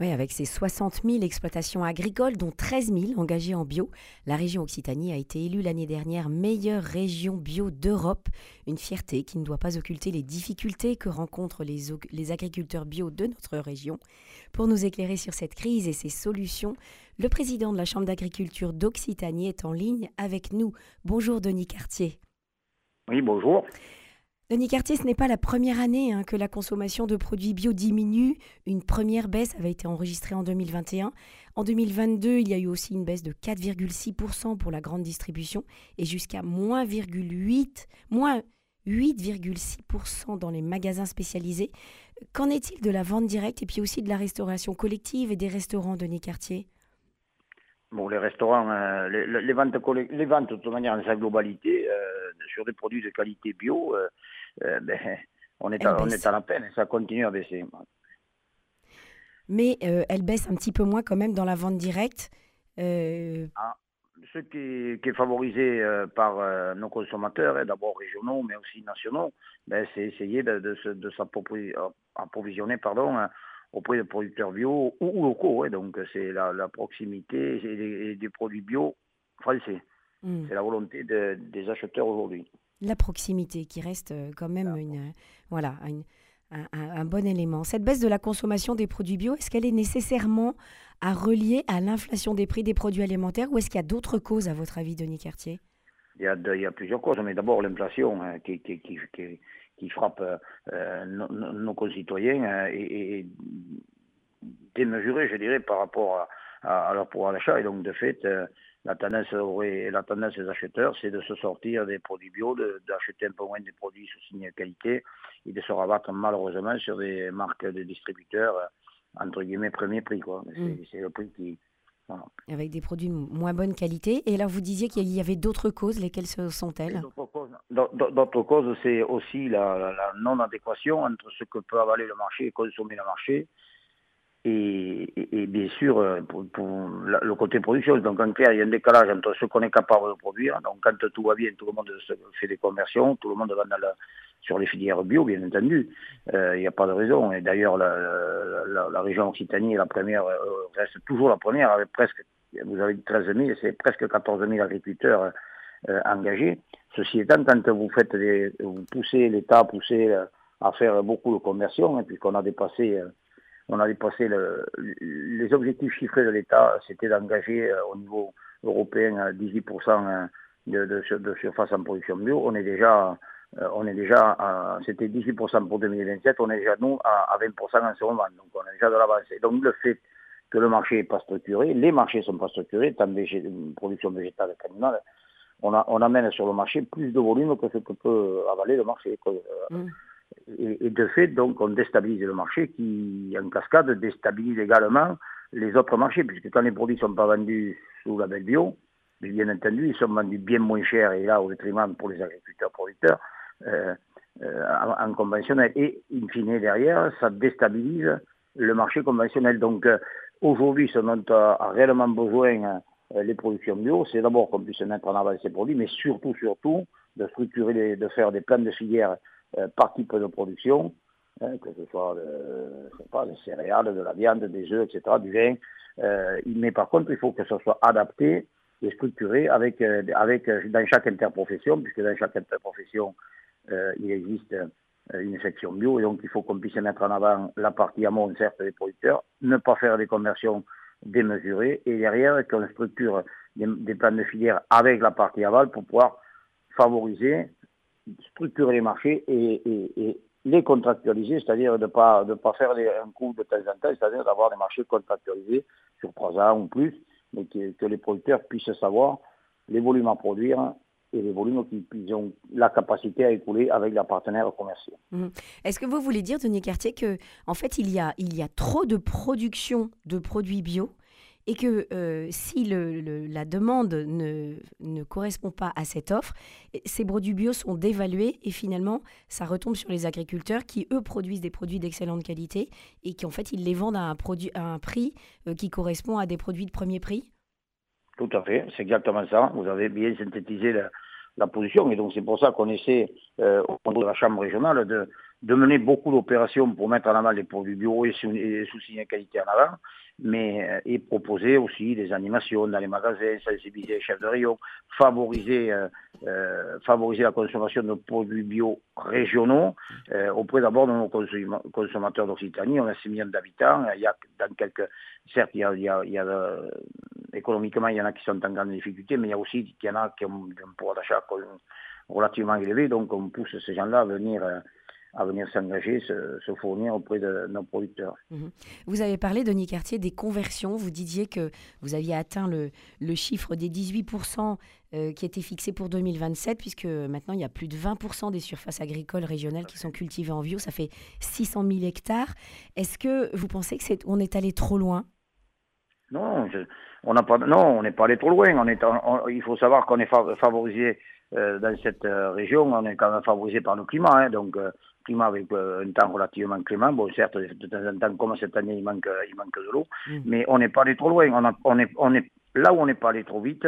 Avec ses 60 000 exploitations agricoles, dont 13 000 engagées en bio, la région Occitanie a été élue l'année dernière meilleure région bio d'Europe. Une fierté qui ne doit pas occulter les difficultés que rencontrent les, agriculteurs bio de notre région. Pour nous éclairer sur cette crise et ses solutions, le président de la Chambre d'agriculture d'Occitanie est en ligne avec nous. Bonjour Denis Cartier. Oui, bonjour. Denis Cartier, ce n'est pas la première année hein, que la consommation de produits bio diminue. Une première baisse avait été enregistrée en 2021. En 2022, il y a eu aussi une baisse de 4,6% pour la grande distribution et jusqu'à moins 8,6% dans les magasins spécialisés. Qu'en est-il de la vente directe et puis aussi de la restauration collective et des restaurants, Denis Cartier? Bon, les restaurants, euh, les, ventes, de toute manière en sa globalité, euh, sur des produits de qualité bio, euh, ben, on, est à, on est à la peine et ça continue à baisser. Mais elle baisse un petit peu moins quand même dans la vente directe. Ah, ce qui est, favorisé par nos consommateurs, hein, d'abord régionaux mais aussi nationaux, ben, c'est essayer de, de, de s'approvisionner pardon, auprès de producteurs bio ou, locaux. donc c'est la, proximité et des, produits bio français. Hmm. C'est la volonté des acheteurs aujourd'hui. La proximité qui reste euh, quand même une, voilà, un, bon élément. Cette baisse de la consommation des produits bio, est-ce qu'elle est nécessairement à relier à l'inflation des prix des produits alimentaires ou est-ce qu'il y a d'autres causes à votre avis, Denis Cartier? Il y, a il y a plusieurs causes, mais d'abord l'inflation hein, qui, qui, qui, qui frappe euh, nos, concitoyens euh, et, et, démesuré, je dirais, par rapport à, leur pouvoir d'achat. Et donc, de fait, euh, la tendance, la tendance des acheteurs, c'est de se sortir des produits bio, d'acheter un peu moins des produits sous signe de qualité et de se rabattre malheureusement sur des marques de distributeurs, entre guillemets, premier prix. C'est mm. le prix qui, avec des produits de moins bonne qualité. Et là, vous disiez qu'il y avait d'autres causes. Lesquelles sont-elles? D'autres causes, c'est aussi la, non-adéquation entre ce que peut avaler le marché et consommer le marché. Et, bien sûr, euh, pour, le côté production. Donc, en clair, il y a un décalage entre ce qu'on est capable de produire. Donc, quand tout va bien, tout le monde fait des conversions, tout le monde va dans sur les filières bio, bien entendu. Euh, il n'y a pas de raison. Et d'ailleurs, la, région Occitanie est la première, euh, reste toujours la première, avec presque, vous avez dit 13 000, c'est presque 14 000 agriculteurs engagés. Ceci étant, quand vous faites des, vous poussez l'État, poussez à faire beaucoup de conversions, hein, puisqu'on a dépassé, on a dépassé les objectifs chiffrés de l'État, c'était d'engager au niveau européen 18% de, de, surface en production bio. On est déjà euh, on est déjà, c'était 18% pour 2027, on est déjà nous à, 20% en ce moment, donc on est déjà de l'avancée. Donc le fait que le marché n'est pas structuré, les marchés sont pas structurés, tant de production végétale qu'animale, on, on amène sur le marché plus de volume que ce que peut avaler le marché. Euh, Et, de fait, donc, on déstabilise le marché qui, en cascade, déstabilise également les autres marchés, puisque quand les produits ne sont pas vendus sous label bio, bien entendu, ils sont vendus bien moins cher et là, au détriment pour les agriculteurs producteurs, euh, euh, en, conventionnel. Et, in fine, derrière, ça déstabilise le marché conventionnel. Donc, euh, aujourd'hui, ce dont a réellement besoin les productions bio, c'est d'abord qu'on puisse mettre en avant ces produits, mais surtout, surtout, de structurer, de faire des plans de filière par type de production, hein, que ce soit pas, des céréales, de la viande, des œufs, etc., du vin. mais par contre, il faut que ça soit adapté et structuré avec, avec, dans chaque interprofession, puisque dans chaque interprofession, euh, il existe euh, une section bio et donc il faut qu'on puisse mettre en avant la partie amont, certes, des producteurs, ne pas faire des conversions démesurées et derrière qu'on structure des, plans de filière avec la partie aval pour pouvoir favoriser, structurer les marchés et, les contractualiser, c'est-à-dire de ne pas, de pas faire un coup de temps en temps, c'est-à-dire d'avoir des marchés contractualisés sur trois ans ou plus, mais que les producteurs puissent savoir les volumes à produire et les volumes qu'ils ont la capacité à écouler avec leurs partenaires commerciaux. Mmh. Est-ce que vous voulez dire, Denis Cartier, que en fait il y a, il y a trop de production de produits bio et que euh, si la demande ne, ne, correspond pas à cette offre, ces produits bio sont dévalués et finalement ça retombe sur les agriculteurs qui eux produisent des produits d'excellente qualité et qui en fait ils les vendent à un, produit, à un prix euh, qui correspond à des produits de premier prix? Tout à fait, c'est exactement ça. Vous avez bien synthétisé la, position et donc c'est pour ça qu'on essaie euh, au niveau de la Chambre régionale de, de mener beaucoup d'opérations pour mettre en avant les produits bio et souligner la qualité en avant, mais euh, et proposer aussi des animations dans les magasins, sensibiliser les chefs de rayon, favoriser, euh, euh, favoriser la consommation de produits bio régionaux auprès d'abord de nos consommateurs d'Occitanie. On a 6 millions d'habitants. Il y a dans quelques, certes, il y a, il y a, il y a économiquement, il y en a qui sont en grande difficulté, mais il y a aussi il y en a qui ont un pouvoir d'achat relativement élevé. Donc, on pousse ces gens-là à venir s'engager, se, fournir auprès de nos producteurs. Mhm. Vous avez parlé, Denis Cartier, des conversions. Vous disiez que vous aviez atteint le, chiffre des 18% euh, qui était fixé pour 2027, puisque maintenant il y a plus de 20% des surfaces agricoles régionales qui sont cultivées en bio. Ça fait 600 000 hectares. Est-ce que vous pensez qu'on est, est allé trop loin? Non, on n'a pas, non, on n'est pas allé trop loin. On est, il faut savoir qu'on est favorisé euh, dans cette euh, région. On est quand même favorisé par nos climats, hein, donc climat avec euh, un temps relativement clément. Bon, certes, de temps en temps, comme cette année, il manque, il manque de l'eau, mm. mais on n'est pas allé trop loin. On, on, est, on est, là où on n'est pas allé trop vite,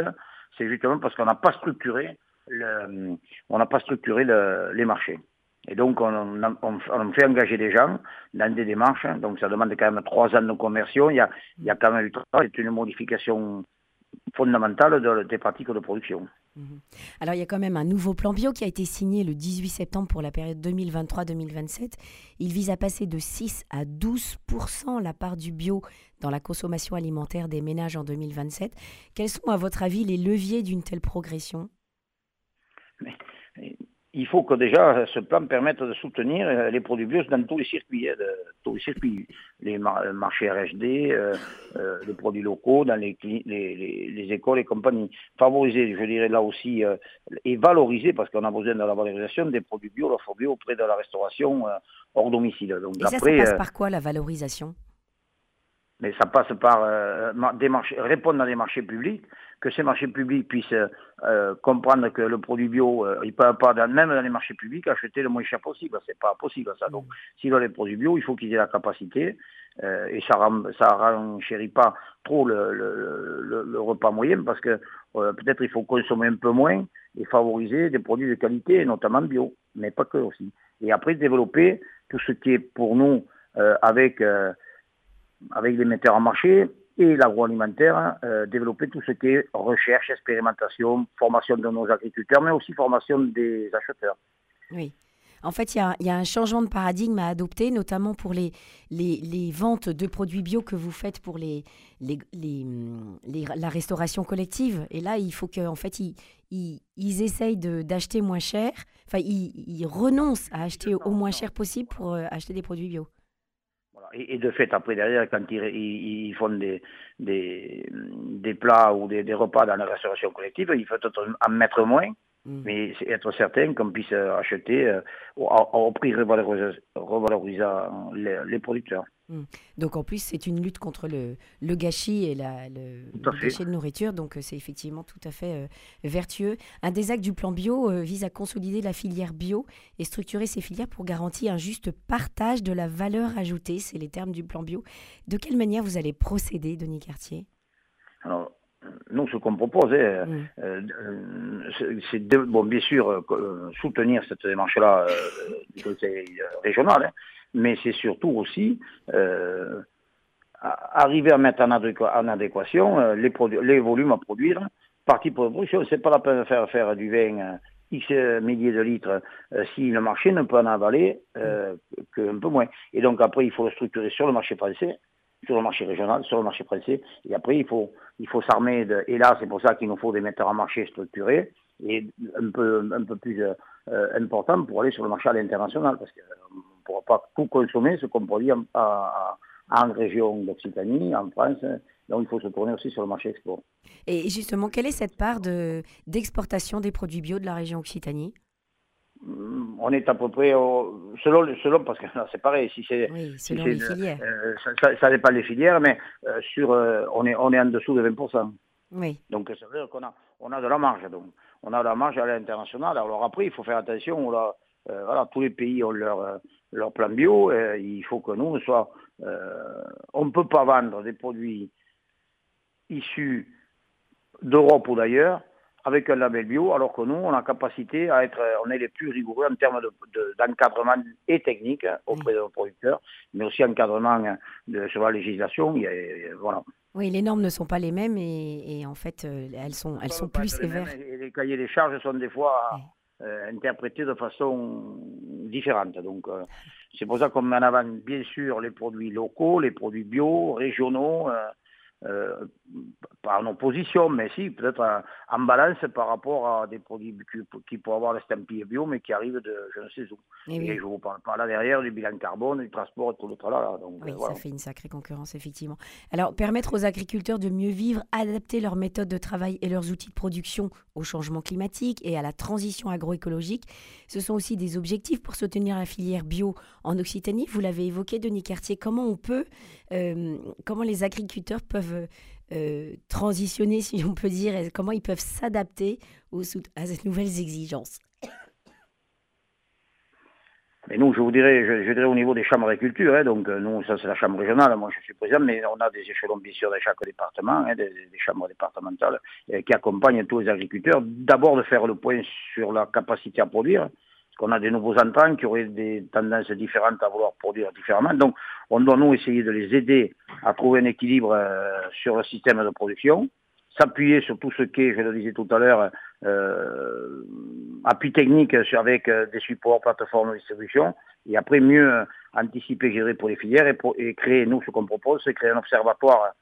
c'est justement parce qu'on n'a pas structuré, le, on n'a pas structuré le, les marchés. Et donc, on, on, fait engager des gens dans des démarches. Donc, ça demande quand même trois ans de conversion. Il y a, il y a quand même eu c'est une modification fondamentale de, des pratiques de production. Mhm. Alors il y a quand même un nouveau plan bio qui a été signé le 18 septembre pour la période 2023-2027. Il vise à passer de 6 à 12% la part du bio dans la consommation alimentaire des ménages en 2027. Quels sont à votre avis les leviers d'une telle progression? Il faut que déjà ce plan permette de soutenir euh, les produits bio dans tous les circuits, hein, tous les circuits, les marchés RHD, euh, euh, les produits locaux, dans les, les, écoles et compagnies. Favoriser, je dirais là aussi, et valoriser, parce qu'on a besoin de la valorisation des produits bio, l'offre bio auprès de la restauration hors domicile. Donc, et ça, ça passe par quoi la valorisation? mais ça passe par des marchés, répondre à des marchés publics que ces marchés publics puissent euh, comprendre que le produit bio, euh, ils peuvent pas, même dans les marchés publics, acheter le moins cher possible. C'est pas possible ça. Donc, s'ils veulent les produits bio, il faut qu'ils aient la capacité, euh, et ça ne ça renchérit pas trop le, le, le, repas moyen, parce que peut-être il faut consommer un peu moins et favoriser des produits de qualité, notamment bio, mais pas que aussi. Et après, développer tout ce qui est pour nous, avec, avec les metteurs en marché, et l'agroalimentaire, euh, développer tout ce qui est recherche, expérimentation, formation de nos agriculteurs, mais aussi formation des acheteurs. Oui. En fait, il y, a, un changement de paradigme à adopter, notamment pour les, les, ventes de produits bio que vous faites pour les, les, la restauration collective. Et là, il faut qu'en en fait, ils, ils, essayent d'acheter moins cher. Enfin, ils, renoncent à acheter au moins cher possible pour euh, acheter des produits bio et, de fait, après, derrière, quand ils, font des, des, plats ou des, repas dans la restauration collective, il faut en mettre moins, mm. mais être certain qu'on puisse acheter euh, au, prix revalorisant les producteurs. Hmm. Donc en plus, c'est une lutte contre le, le gâchis et la, le, gâchis de nourriture. Donc euh, c'est effectivement tout à fait euh, vertueux. Un des actes du plan bio euh, vise à consolider la filière bio et structurer ces filières pour garantir un juste partage de la valeur ajoutée. C'est les termes du plan bio. De quelle manière vous allez procéder, Denis Cartier? Nous, ce qu'on propose, hein, c'est bon, bien sûr soutenir cette démarche-là du conseil régional, hein, mais c'est surtout aussi euh, arriver à mettre en, adéquation euh, les, les, volumes à produire, partie pour la production. C'est pas la peine de faire faire du vin euh, X milliers de litres si le marché ne peut en avaler qu'un peu moins. Et donc après, il faut le structurer sur le marché français, sur le marché régional, sur le marché français. Et après, il faut, il faut s'armer. De... Et là, c'est pour ça qu'il nous faut des metteurs en marché structurés et un peu, un peu plus importants pour aller sur le marché à l'international. Parce que ne pourra pas tout consommer ce qu'on produit en, en, région d'Occitanie, en France. Donc il faut se tourner aussi sur le marché export. Et justement, quelle est cette part d'exportation des produits bio de la région Occitanie? On est à peu près selon selon parce que c'est pareil si c'est oui, les filières. euh, ça, ça, dépend des filières mais euh, sur euh, on est on est en dessous de 20% oui. Donc ça veut dire qu'on a on a de la marge donc. On a de la marge à l'international. Alors après il faut faire attention là voilà tous les pays ont leur leur plan bio, il faut que nous, soit, euh, on ne peut pas vendre des produits issus d'Europe ou d'ailleurs avec un label bio, alors que nous, on a capacité à être, on est les plus rigoureux en termes d'encadrement et technique hein, auprès de nos producteurs, mais aussi encadrement hein, de, sur la législation. voilà. Oui, les normes ne sont pas les mêmes et, en fait, euh, elles sont, elles sont plus sévères. Et les cahiers des charges sont des fois euh, interprétés de façon différente. Donc, euh, c'est pour ça qu'on met en avant, bien sûr, les produits locaux, les produits bio, régionaux, euh, pas en opposition, mais si, peut-être en, balance par rapport à des produits qui, qui pourraient avoir l'estampille bio, mais qui arrivent de je ne sais où. Et, je ne vous parle pas là derrière du bilan carbone, du transport et tout le tralala. Donc, oui, ça fait une sacrée concurrence, effectivement. Alors, permettre aux agriculteurs de mieux vivre, adapter leurs méthodes de travail et leurs outils de production au changement climatique et à la transition agroécologique, ce sont aussi des objectifs pour soutenir la filière bio en Occitanie. Vous l'avez évoqué, Denis Cartier, comment on peut, euh, comment les agriculteurs peuvent euh, transitionner, si on peut dire, comment ils peuvent s'adapter à ces nouvelles exigences mais nous, je vous dirais, je, dirais au niveau des chambres d'agriculture, hein, donc euh, nous, ça c'est la chambre régionale, moi je suis président, mais on a des échelons bien sûr dans chaque département, hein, des, chambres départementales euh, qui accompagnent tous les agriculteurs. D'abord de faire le point sur la capacité à produire, qu'on a des nouveaux entrants qui auraient des tendances différentes à vouloir produire différemment. Donc, on doit nous essayer de les aider à trouver un équilibre euh, sur le système de production, s'appuyer sur tout ce qui est, je le disais tout à l'heure, euh, appui technique avec euh, des supports, plateformes de distribution, et après mieux anticiper, gérer pour les filières et, créer, nous, ce qu'on propose, c'est créer un observatoire,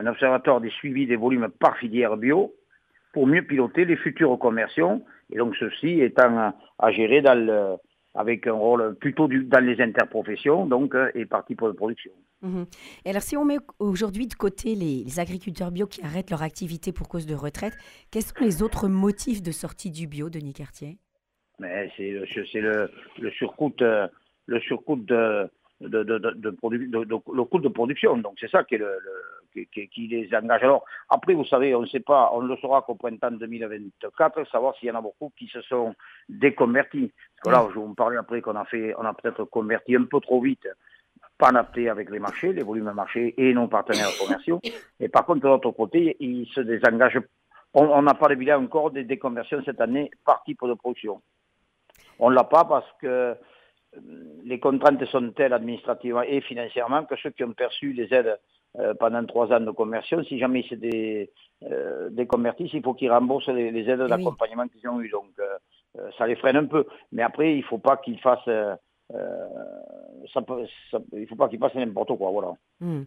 un observatoire des suivis des volumes par filière bio pour mieux piloter les futures conversions et donc ceci étant à, gérer dans avec un rôle plutôt dans les interprofessions, donc, euh, et partie pour la production. Mhm. Et alors, si on met aujourd'hui de côté les, agriculteurs bio qui arrêtent leur activité pour cause de retraite, quels sont les autres motifs de sortie du bio, Denis Cartier? C'est le, le surcoût, le surcoût de, de, de, de, le coût de production. Donc c'est ça qui, est le, qui, les engage. Alors après, vous savez, on ne sait pas, on le saura qu'au printemps 2024, savoir s'il y en a beaucoup qui se sont déconvertis. Parce que là, je vous parlais après qu'on a fait, on a peut-être converti un peu trop vite, pas adapté avec les marchés, les volumes de marché et nos partenaires commerciaux. Et par contre, de l'autre côté, ils se désengagent. On n'a pas le bilan encore des déconversions cette année par type de production. On ne l'a pas parce que les contraintes sont telles administrativement et financièrement que ceux qui ont perçu les aides euh, pendant trois ans de conversion, si jamais ils se dé, euh, déconvertissent, il faut qu'ils remboursent les, aides d'accompagnement qu'ils ont eues. Donc euh, ça les freine un peu. Mais après, il ne faut pas qu'ils fassent euh, ça il ne faut pas qu'il passe n'importe quoi. Voilà. Hmm.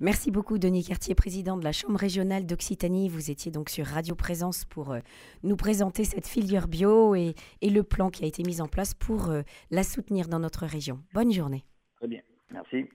Merci beaucoup, Denis Cartier, président de la Chambre régionale d'Occitanie. Vous étiez donc sur Radio Présence pour euh, nous présenter cette filière bio et, le plan qui a été mis en place pour euh, la soutenir dans notre région. Bonne journée. Très bien. Merci.